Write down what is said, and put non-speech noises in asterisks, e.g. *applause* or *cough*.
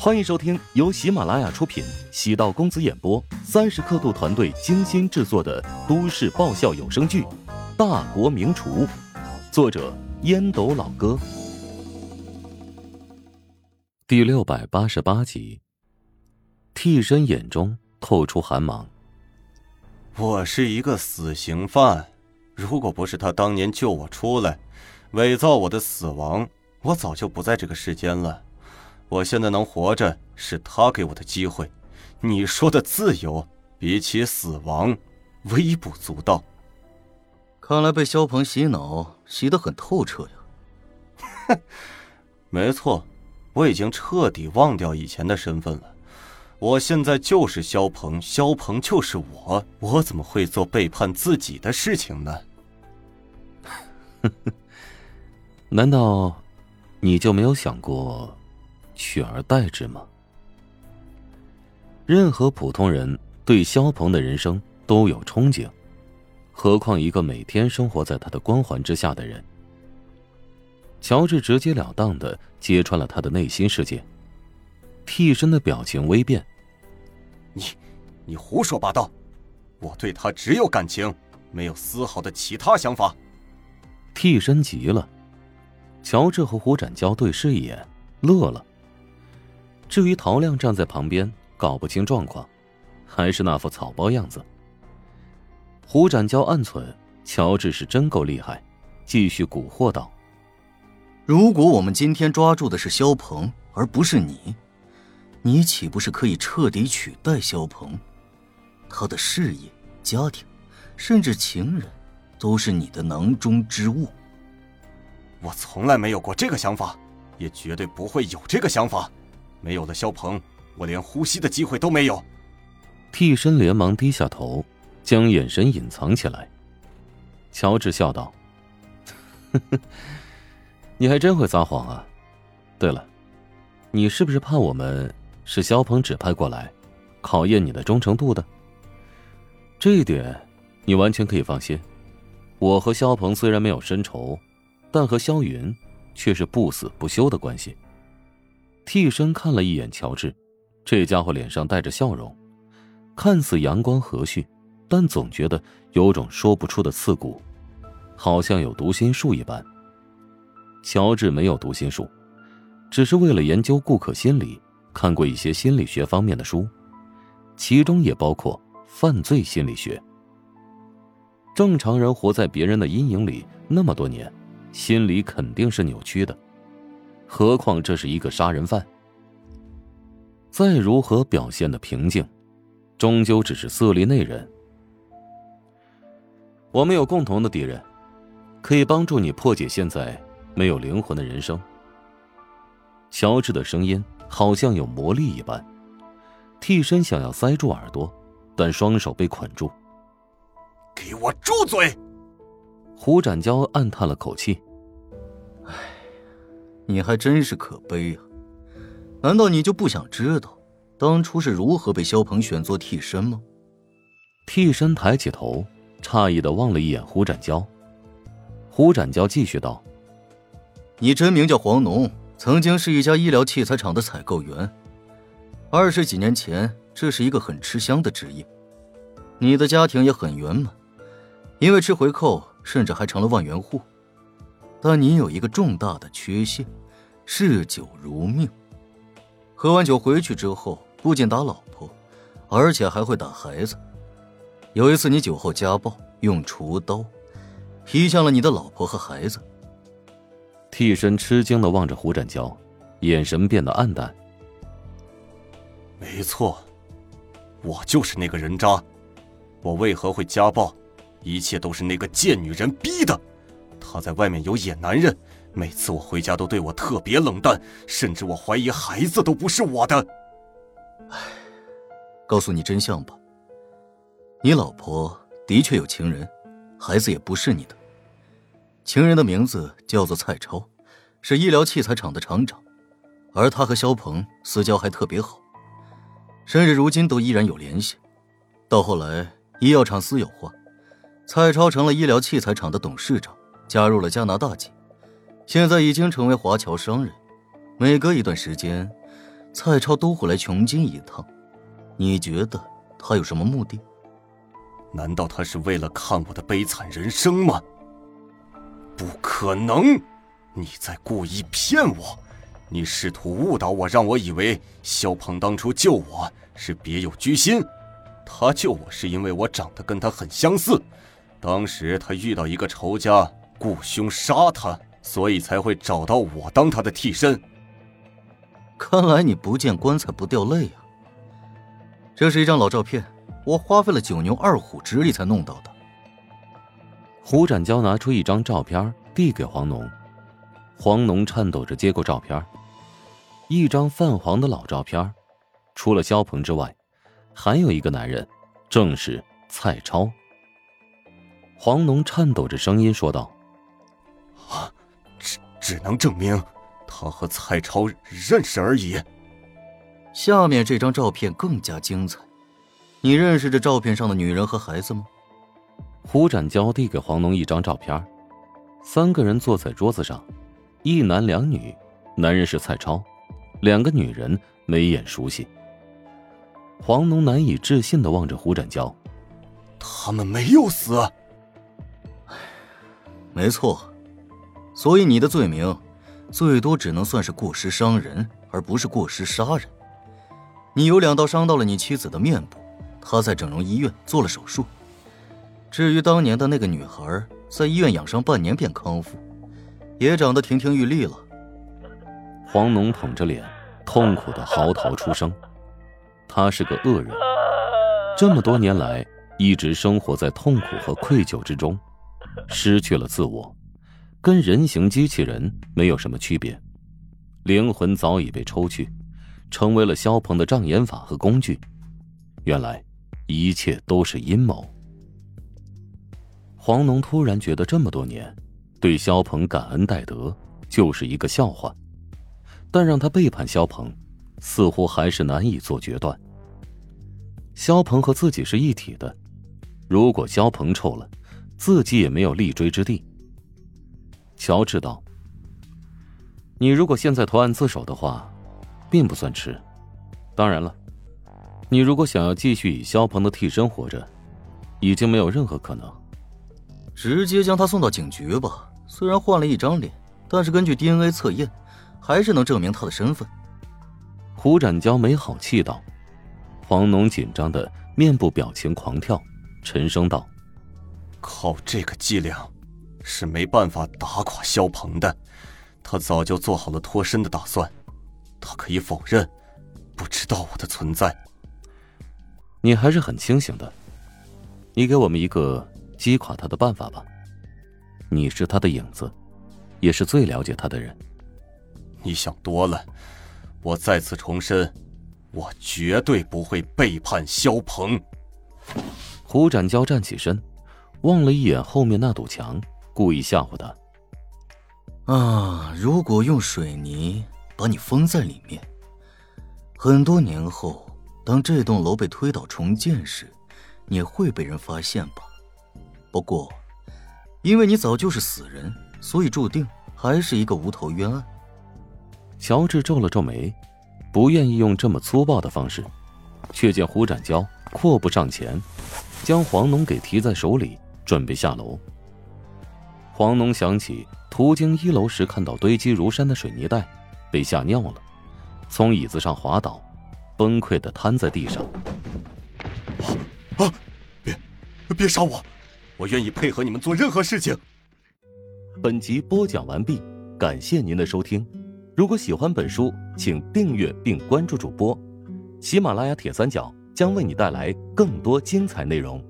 欢迎收听由喜马拉雅出品、喜道公子演播、三十刻度团队精心制作的都市爆笑有声剧《大国名厨》，作者烟斗老哥，第六百八十八集。替身眼中透出寒芒。我是一个死刑犯，如果不是他当年救我出来，伪造我的死亡，我早就不在这个世间了。我现在能活着，是他给我的机会。你说的自由，比起死亡，微不足道。看来被肖鹏洗脑洗得很透彻呀。哼，没错，我已经彻底忘掉以前的身份了。我现在就是肖鹏，肖鹏就是我。我怎么会做背叛自己的事情呢？*laughs* 难道你就没有想过？取而代之吗？任何普通人对肖鹏的人生都有憧憬，何况一个每天生活在他的光环之下的人。乔治直截了当的揭穿了他的内心世界。替身的表情微变：“你，你胡说八道！我对他只有感情，没有丝毫的其他想法。”替身急了。乔治和胡展娇对视一眼，乐了。至于陶亮站在旁边，搞不清状况，还是那副草包样子。胡展娇暗忖：乔治是真够厉害，继续蛊惑道：“如果我们今天抓住的是肖鹏，而不是你，你岂不是可以彻底取代肖鹏？他的事业、家庭，甚至情人，都是你的囊中之物。”我从来没有过这个想法，也绝对不会有这个想法。没有了肖鹏，我连呼吸的机会都没有。替身连忙低下头，将眼神隐藏起来。乔治笑道：“ *laughs* 你还真会撒谎啊！对了，你是不是怕我们是肖鹏指派过来，考验你的忠诚度的？这一点，你完全可以放心。我和肖鹏虽然没有深仇，但和肖云却是不死不休的关系。”替身看了一眼乔治，这家伙脸上带着笑容，看似阳光和煦，但总觉得有种说不出的刺骨，好像有读心术一般。乔治没有读心术，只是为了研究顾客心理，看过一些心理学方面的书，其中也包括犯罪心理学。正常人活在别人的阴影里那么多年，心理肯定是扭曲的。何况这是一个杀人犯，再如何表现的平静，终究只是色厉内荏。我们有共同的敌人，可以帮助你破解现在没有灵魂的人生。乔治的声音好像有魔力一般，替身想要塞住耳朵，但双手被捆住。给我住嘴！胡展娇暗叹了口气。你还真是可悲啊！难道你就不想知道，当初是如何被肖鹏选做替身吗？替身抬起头，诧异的望了一眼胡展娇。胡展娇继续道：“你真名叫黄农，曾经是一家医疗器材厂的采购员。二十几年前，这是一个很吃香的职业，你的家庭也很圆满，因为吃回扣，甚至还成了万元户。但你有一个重大的缺陷。”嗜酒如命，喝完酒回去之后，不仅打老婆，而且还会打孩子。有一次，你酒后家暴，用厨刀劈向了你的老婆和孩子。替身吃惊的望着胡展娇，眼神变得暗淡。没错，我就是那个人渣。我为何会家暴？一切都是那个贱女人逼的。他在外面有野男人。每次我回家都对我特别冷淡，甚至我怀疑孩子都不是我的。唉，告诉你真相吧，你老婆的确有情人，孩子也不是你的。情人的名字叫做蔡超，是医疗器材厂的厂长，而他和肖鹏私交还特别好，甚至如今都依然有联系。到后来医药厂私有化，蔡超成了医疗器材厂的董事长，加入了加拿大籍。现在已经成为华侨商人，每隔一段时间，蔡超都会来琼京一趟，你觉得他有什么目的？难道他是为了看我的悲惨人生吗？不可能！你在故意骗我，你试图误导我，让我以为肖鹏当初救我是别有居心。他救我是因为我长得跟他很相似，当时他遇到一个仇家，雇凶杀他，所以才会找到我当他的替身。看来你不见棺材不掉泪啊！这是一张老照片，我花费了九牛二虎之力才弄到的。胡展娇拿出一张照片，递给黄农。黄农颤抖着接过照片，一张泛黄的老照片，除了肖鹏之外，还有一个男人，正是蔡超。黄农颤抖着声音说道：“啊，只只能证明他和蔡超认识而已。”下面这张照片更加精彩，你认识这照片上的女人和孩子吗？胡展娇递给黄农一张照片，三个人坐在桌子上，一男两女，男人是蔡超，两个女人眉眼熟悉。黄农难以置信的望着胡展娇，他们没有死。没错，所以你的罪名，最多只能算是过失伤人，而不是过失杀人。你有两刀伤到了你妻子的面部，她在整容医院做了手术。至于当年的那个女孩，在医院养伤半年便康复，也长得亭亭玉立了。黄农捧着脸，痛苦的嚎啕出声。他是个恶人，这么多年来一直生活在痛苦和愧疚之中，失去了自我，跟人形机器人没有什么区别，灵魂早已被抽去，成为了肖鹏的障眼法和工具。原来，一切都是阴谋。黄农突然觉得，这么多年对肖鹏感恩戴德就是一个笑话，但让他背叛肖鹏，似乎还是难以做决断。肖鹏和自己是一体的，如果肖鹏臭了，自己也没有立锥之地。乔治道：“你如果现在投案自首的话，并不算迟。当然了，你如果想要继续以肖鹏的替身活着，已经没有任何可能。”直接将他送到警局吧。虽然换了一张脸，但是根据 DNA 测验，还是能证明他的身份。胡展娇没好气道。黄农紧张的面部表情狂跳，沉声道：“靠这个伎俩，是没办法打垮肖鹏的。他早就做好了脱身的打算。他可以否认，不知道我的存在。你还是很清醒的。你给我们一个。”击垮他的办法吧。你是他的影子，也是最了解他的人。你想多了。我再次重申，我绝对不会背叛肖鹏。胡展娇站起身，望了一眼后面那堵墙，故意吓唬他：“啊，如果用水泥把你封在里面，很多年后，当这栋楼被推倒重建时，你会被人发现吧？”不过，因为你早就是死人，所以注定还是一个无头冤案。乔治皱了皱眉，不愿意用这么粗暴的方式，却见胡展娇阔步上前，将黄龙给提在手里，准备下楼。黄农想起途经一楼时看到堆积如山的水泥袋，被吓尿了，从椅子上滑倒，崩溃的瘫在地上。啊！别，别杀我！我愿意配合你们做任何事情。本集播讲完毕，感谢您的收听。如果喜欢本书，请订阅并关注主播。喜马拉雅铁三角将为你带来更多精彩内容。